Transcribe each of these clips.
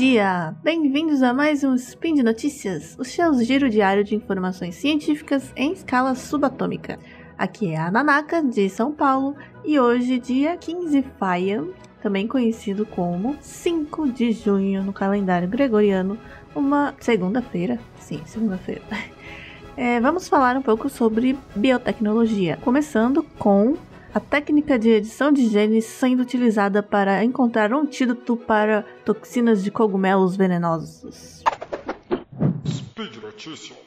dia! Bem-vindos a mais um Spin de Notícias, o seu giro diário de informações científicas em escala subatômica. Aqui é a Nanaka, de São Paulo, e hoje, dia 15 Faia, também conhecido como 5 de junho no calendário gregoriano, uma segunda-feira. Sim, segunda-feira. É, vamos falar um pouco sobre biotecnologia, começando com a técnica de edição de genes sendo utilizada para encontrar um antídoto para toxinas de cogumelos venenosos. Speed Notícias.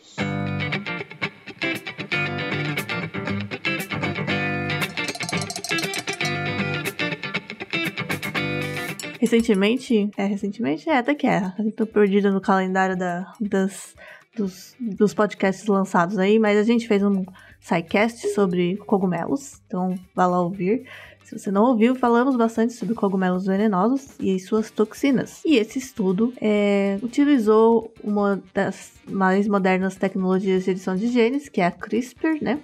Recentemente, é recentemente, é até que é. Tô perdida no calendário da, das, dos, dos podcasts lançados aí, mas a gente fez um SciCast sobre cogumelos, então vá lá ouvir. Se você não ouviu, falamos bastante sobre cogumelos venenosos e suas toxinas. E esse estudo é, utilizou uma das mais modernas tecnologias de edição de genes, que é a CRISPR, né?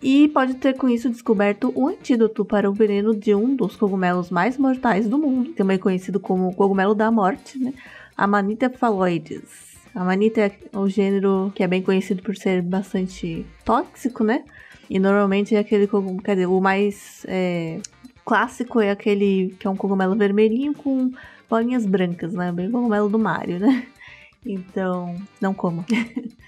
E pode ter com isso descoberto um antídoto para o veneno de um dos cogumelos mais mortais do mundo, também conhecido como cogumelo da morte, né? Amanita phalloides. A manita é o gênero que é bem conhecido por ser bastante tóxico, né? E normalmente é aquele cogumelo, quer dizer, o mais é, clássico é aquele que é um cogumelo vermelhinho com bolinhas brancas, né? Bem cogumelo do Mario, né? Então, não como.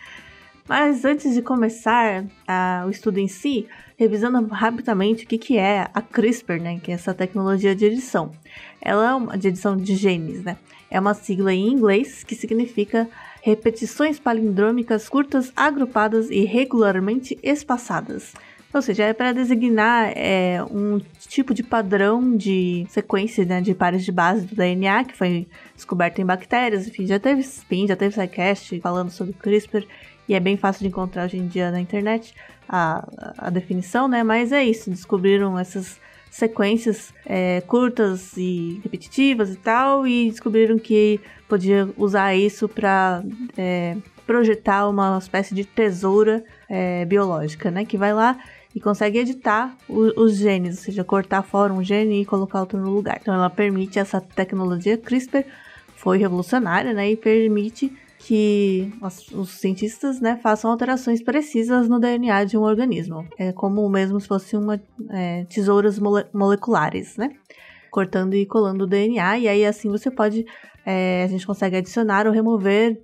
Mas antes de começar a, o estudo em si, revisando rapidamente o que, que é a CRISPR, né? Que é essa tecnologia de edição. Ela é uma de edição de genes, né? É uma sigla em inglês que significa repetições palindrômicas curtas, agrupadas e regularmente espaçadas. Ou seja, é para designar é, um tipo de padrão de sequência né, de pares de base do DNA que foi descoberto em bactérias. Enfim, já teve SPIN, já teve SciCast falando sobre CRISPR e é bem fácil de encontrar hoje em dia na internet a, a definição, né? Mas é isso, descobriram essas sequências é, curtas e repetitivas e tal, e descobriram que podia usar isso para é, projetar uma espécie de tesoura é, biológica, né? Que vai lá e consegue editar o, os genes, ou seja, cortar fora um gene e colocar outro no lugar. Então ela permite essa tecnologia CRISPR, foi revolucionária, né? E permite que os, cientistas né, façam alterações precisas no DNA de um organismo. É como mesmo se fosse uma é, tesouras mole moleculares, né? Cortando e colando o DNA, e aí assim você pode. É, a gente consegue adicionar ou remover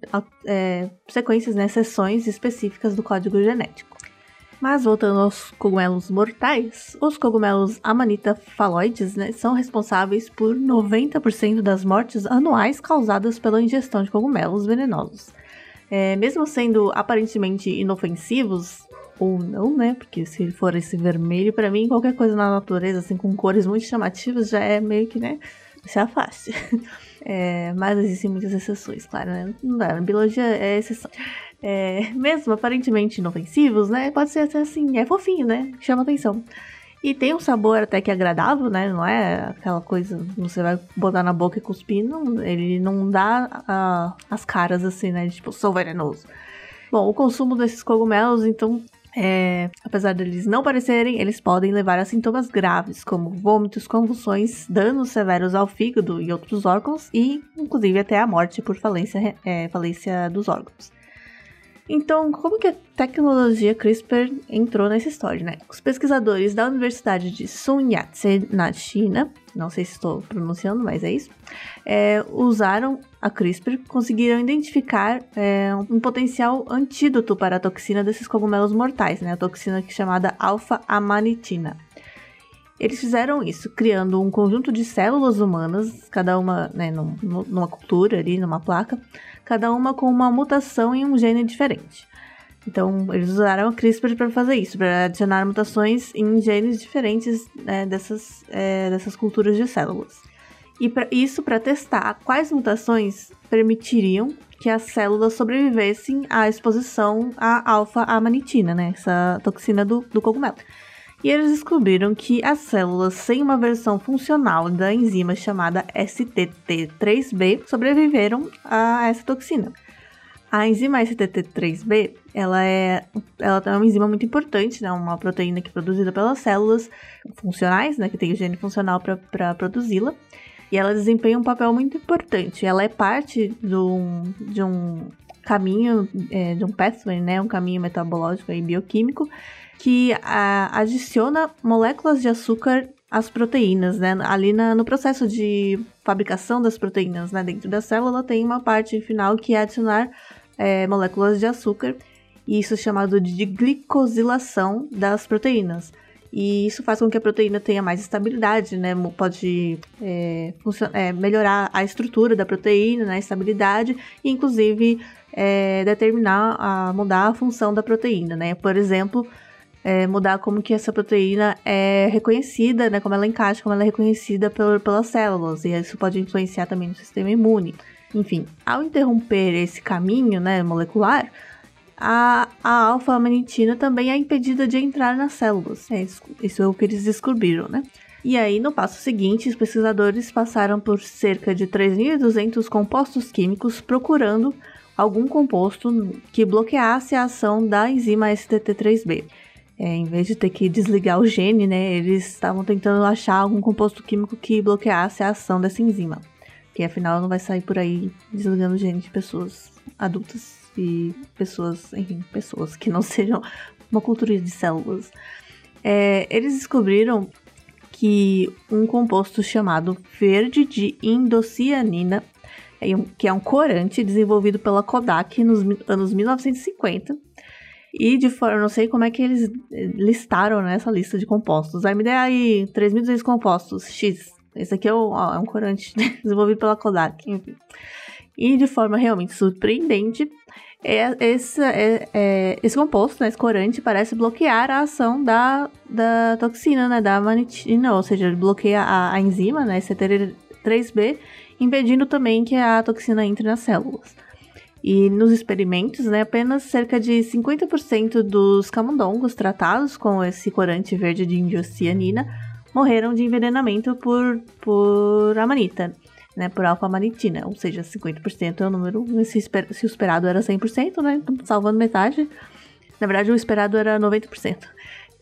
é, sequências, né, seções específicas do código genético. Mas voltando aos cogumelos mortais, os cogumelos Amanita phalloides né, são responsáveis por 90% das mortes anuais causadas pela ingestão de cogumelos venenosos. É, mesmo sendo aparentemente inofensivos, ou não, né? Porque se for esse vermelho, para mim, qualquer coisa na natureza, assim, com cores muito chamativas, já é meio que, né? Se afaste. É, mas existem muitas exceções, claro, né? Não dá, biologia é exceção é, mesmo aparentemente inofensivos, né? Pode ser até assim, é fofinho, né? Chama atenção. E tem um sabor até que agradável, né? Não é aquela coisa você vai botar na boca e cuspir. Não, ele não dá uh, as caras assim, né? Tipo, sou venenoso. Bom, o consumo desses cogumelos, então, é, apesar deles não parecerem, eles podem levar a sintomas graves, como vômitos, convulsões, danos severos ao fígado e outros órgãos, e inclusive até a morte por falência, é, falência dos órgãos. Então, como que a tecnologia CRISPR entrou nessa história, né? Os pesquisadores da Universidade de Sun Yat-sen, na China, não sei se estou pronunciando, mas é isso, é, usaram a CRISPR, conseguiram identificar é, um potencial antídoto para a toxina desses cogumelos mortais, né? A toxina que é chamada alfa-amanitina. Eles fizeram isso criando um conjunto de células humanas, cada uma né, numa cultura ali, numa placa, cada uma com uma mutação em um gene diferente. Então, eles usaram a CRISPR para fazer isso, para adicionar mutações em genes diferentes né, dessas, é, dessas culturas de células. E pra, isso para testar quais mutações permitiriam que as células sobrevivessem à exposição à alfa-amanitina, né, essa toxina do, do cogumelo e eles descobriram que as células sem uma versão funcional da enzima chamada STT3B sobreviveram a essa toxina. A enzima STT3B, ela é, ela é uma enzima muito importante, né? Uma proteína que é produzida pelas células funcionais, né? Que tem o gene funcional para produzi-la. E ela desempenha um papel muito importante. Ela é parte do, de um caminho, é, de um pathway, né? Um caminho metabológico e bioquímico que a, adiciona moléculas de açúcar às proteínas, né? Ali na, no processo de fabricação das proteínas, né? Dentro da célula tem uma parte final que é adicionar é, moléculas de açúcar, e isso é chamado de glicosilação das proteínas. E isso faz com que a proteína tenha mais estabilidade, né? Pode é, é, melhorar a estrutura da proteína, né? a estabilidade, e inclusive é, determinar, a, mudar a função da proteína, né? Por exemplo, é, mudar como que essa proteína é reconhecida, né? Como ela encaixa, como ela é reconhecida por, pelas células. E isso pode influenciar também no sistema imune. Enfim, ao interromper esse caminho né, molecular, a, a alfa-amanitina também é impedida de entrar nas células. É isso, isso é o que eles descobriram, né? E aí, no passo seguinte, os pesquisadores passaram por cerca de 3.200 compostos químicos procurando algum composto que bloqueasse a ação da enzima STT3B. É, em vez de ter que desligar o gene, né, eles estavam tentando achar algum composto químico que bloqueasse a ação dessa enzima. Que afinal não vai sair por aí desligando o gene de pessoas adultas e pessoas, enfim, pessoas que não sejam uma cultura de células. É, eles descobriram que um composto chamado verde de indocianina, é que é um corante desenvolvido pela Kodak nos anos 1950, e de forma, não sei como é que eles listaram nessa lista de compostos. Aí me dê aí 3.200 compostos X. Esse aqui é, um, ó, é um corante desenvolvido pela Kodak, enfim. E de forma realmente surpreendente, é, esse, é, é, esse composto, né, esse corante, parece bloquear a ação da, da toxina, né, da manitina, ou seja, ele bloqueia a, a enzima, né, CTR3B, impedindo também que a toxina entre nas células. E nos experimentos, né, apenas cerca de 50% dos camundongos tratados com esse corante verde de indocianina morreram de envenenamento por, por amanita né, por alfa-manitina, ou seja, 50% é o número, se, esper, se o esperado era 100%, né, salvando metade, na verdade o esperado era 90%.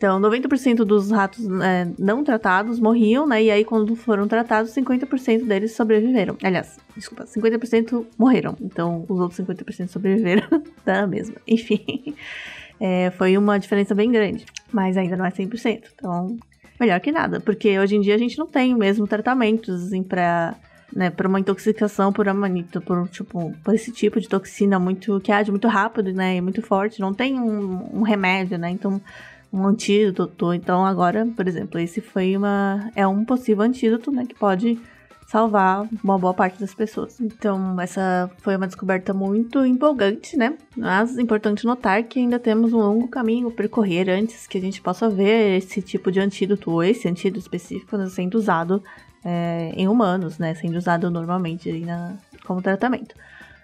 Então, 90% dos ratos é, não tratados morriam, né? E aí, quando foram tratados, 50% deles sobreviveram. Aliás, desculpa, 50% morreram. Então, os outros 50% sobreviveram da mesma. Enfim, é, foi uma diferença bem grande. Mas ainda não é 100%. Então, melhor que nada. Porque hoje em dia a gente não tem mesmo tratamentos assim, para né, por uma intoxicação por amanita, por, tipo, por esse tipo de toxina muito, que age muito rápido, né, e muito forte, não tem um, um remédio, né, então, um antídoto, então agora, por exemplo, esse foi uma, é um possível antídoto, né, que pode salvar uma boa parte das pessoas. Então, essa foi uma descoberta muito empolgante, né? Mas importante notar que ainda temos um longo caminho a percorrer antes que a gente possa ver esse tipo de antídoto, ou esse antídoto específico, sendo usado é, em humanos, né? Sendo usado normalmente na, como tratamento.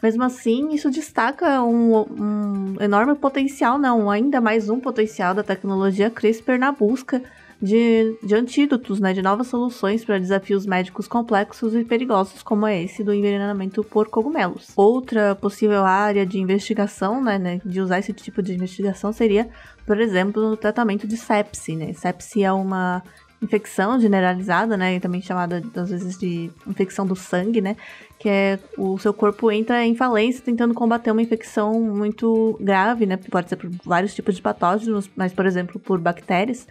Mesmo assim, isso destaca um, um, enorme potencial, não, ainda mais um potencial da tecnologia CRISPR na busca de, de antídotos, né, de novas soluções para desafios médicos complexos e perigosos, como esse do envenenamento por cogumelos. Outra possível área de investigação, né, né de usar esse tipo de investigação seria, por exemplo, no tratamento de sepsi. Né? Sepsi é uma infecção generalizada, né? Também chamada, às vezes, de infecção do sangue, né? Que é o seu corpo entra em falência tentando combater uma infecção muito grave, né? Pode ser por vários tipos de patógenos, mas, por exemplo, por bactérias.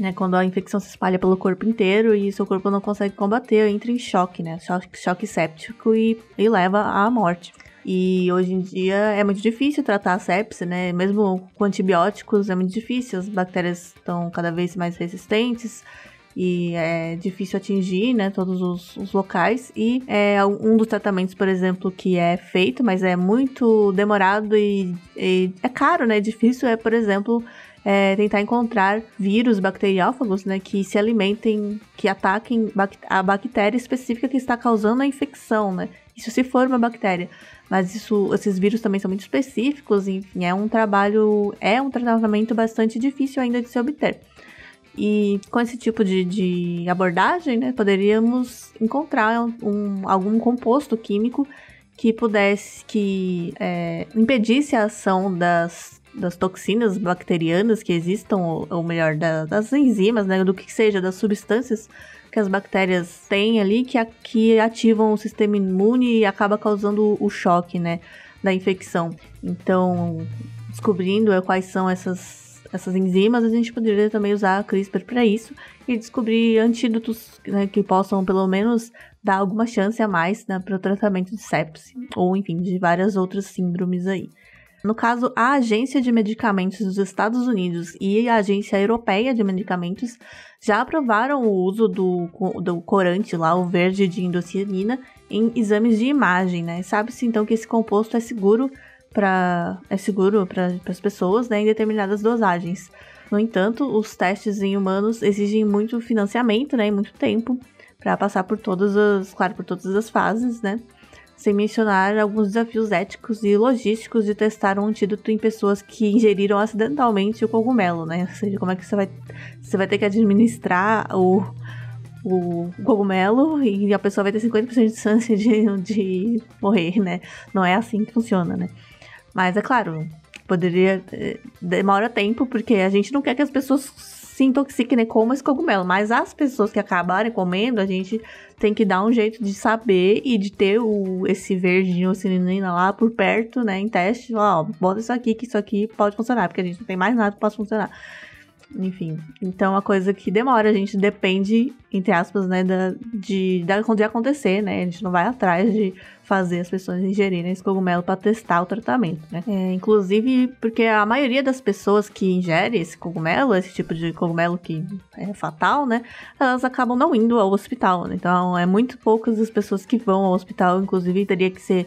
Né, quando a infecção se espalha pelo corpo inteiro e seu corpo não consegue combater, entra em choque, né? Choque, choque séptico e, e leva à morte. E hoje em dia é muito difícil tratar a sepse, né? Mesmo com antibióticos é muito difícil, as bactérias estão cada vez mais resistentes e é difícil atingir, né, todos os, os, locais. E é um dos tratamentos, por exemplo, que é feito, mas é muito demorado e, e é caro, né? É difícil é, por exemplo, é, tentar encontrar vírus bacteriófagos, né, que se alimentem, que ataquem a bactéria específica que está causando a infecção, né? Isso se for uma bactéria. Mas isso, esses vírus também são muito específicos, enfim, é um trabalho, é um tratamento bastante difícil ainda de se obter. E com esse tipo de, de abordagem, né, poderíamos encontrar um, algum composto químico que pudesse, que é, impedisse a ação das, das toxinas bacterianas que existam, ou, ou melhor, da, das enzimas, né, do que seja, das substâncias que as bactérias têm ali que, que ativam o sistema imune e acaba causando o choque, né, da infecção. Então, descobrindo é, quais são essas, essas enzimas, a gente poderia também usar a CRISPR para isso e descobrir antídotos né, que possam, pelo menos, dar alguma chance a mais né, para o tratamento de sepse, ou enfim, de várias outras síndromes aí. No caso, a Agência de Medicamentos dos Estados Unidos e a Agência Europeia de Medicamentos já aprovaram o uso do, do corante lá, o verde de indocianina, em exames de imagem, né? Sabe-se então que esse composto é seguro para é seguro para as pessoas, né, em determinadas dosagens. No entanto, os testes em humanos exigem muito financiamento, né, e muito tempo para passar por todas as, claro, por todas as fases, né? Sem mencionar alguns desafios éticos e logísticos de testar um antídoto em pessoas que ingeriram acidentalmente o cogumelo, né? Ou seja, como é que você vai, você vai ter que administrar o, o cogumelo e a pessoa vai ter 50% de chance de, de morrer, né? Não é assim que funciona, né? Mas é claro, poderia. Eh, demora tempo, porque a gente não quer que as pessoas se intoxique, né, como esse cogumelo. Mas as pessoas que acabarem comendo, a gente tem que dar um jeito de saber e de ter o, esse verdinho, cilinina lá por perto, né, em teste. Ó, bota isso aqui, que isso aqui pode funcionar, porque a gente não tem mais nada que possa funcionar. Enfim, então uma coisa que demora, a gente depende, entre aspas, né, da, de, da, de acontecer, né? A gente não vai atrás de fazer as pessoas ingerirem esse cogumelo para testar o tratamento, né? É, inclusive, porque a maioria das pessoas que ingerem esse cogumelo, esse tipo de cogumelo que é fatal, né? Elas acabam não indo ao hospital, né? Então, é muito poucas as pessoas que vão ao hospital, inclusive teria que ser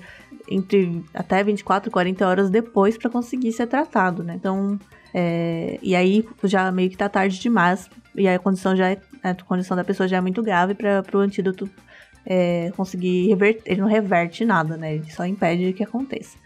entre até 24, 40 horas depois para conseguir ser tratado, né? Então, é, e aí já meio que tá tarde demais, e a condição já é, a condição da pessoa já é muito grave para o antídoto é, conseguir reverter, ele não reverte nada, né? Ele só impede que aconteça.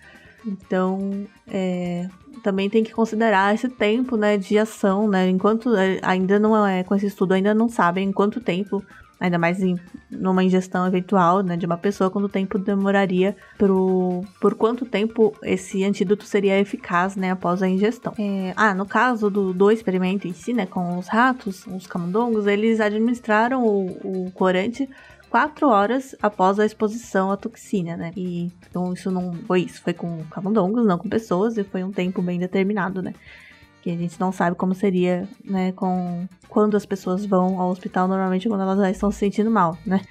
Então, é, também tem que considerar esse tempo, né, de ação, né? Enquanto é, ainda não é com esse estudo ainda não sabem quanto tempo, ainda mais em numa ingestão eventual, né, de uma pessoa, quanto tempo demoraria pro, por quanto tempo esse antídoto seria eficaz, né, após a ingestão. É, ah, no caso do, do experimento em si, né, com os ratos, os camundongos, eles administraram o, o corante quatro horas após a exposição à toxina, né? E então isso não foi isso, foi com camundongos, não com pessoas, e foi um tempo bem determinado, né? Que a gente não sabe como seria, né, com quando as pessoas vão ao hospital, normalmente quando elas já estão se sentindo mal, né?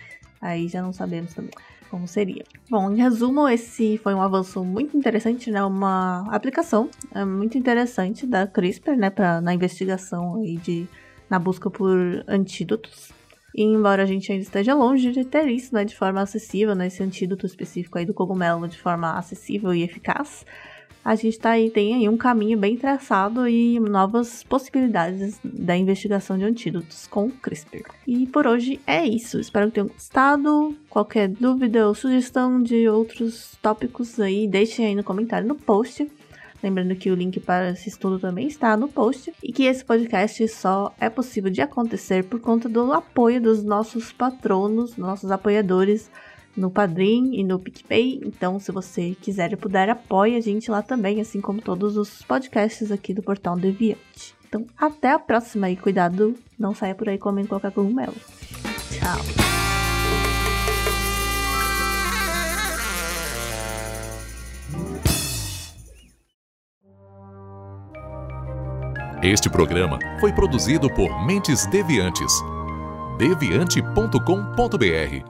Aí já não sabemos também como seria. Bom, em resumo, esse foi um avanço muito interessante, né? Uma aplicação é, muito interessante da CRISPR, né, para na investigação aí de na busca por antídotos e embora a gente ainda esteja longe de ter isso, né, de forma acessível, né, esse antídoto específico aí do cogumelo de forma acessível e eficaz, a gente tá aí, tem aí um caminho bem traçado e novas possibilidades da investigação de antídotos com CRISPR. E por hoje é isso. Espero que tenham gostado. Qualquer dúvida ou sugestão de outros tópicos aí, deixem aí no comentário no post. Lembrando que o link para esse estudo também está no post e que esse podcast só é possível de acontecer por conta do apoio dos nossos patronos, nossos apoiadores no Padrim e no PicPay. Então, se você quiser e puder, apoie a gente lá também, assim como todos os podcasts aqui do Portal Deviante. Então, até a próxima e cuidado, não saia por aí comendo qualquer cogumelo. Tchau! Este programa foi produzido por Mentes Deviantes. deviante.com.br.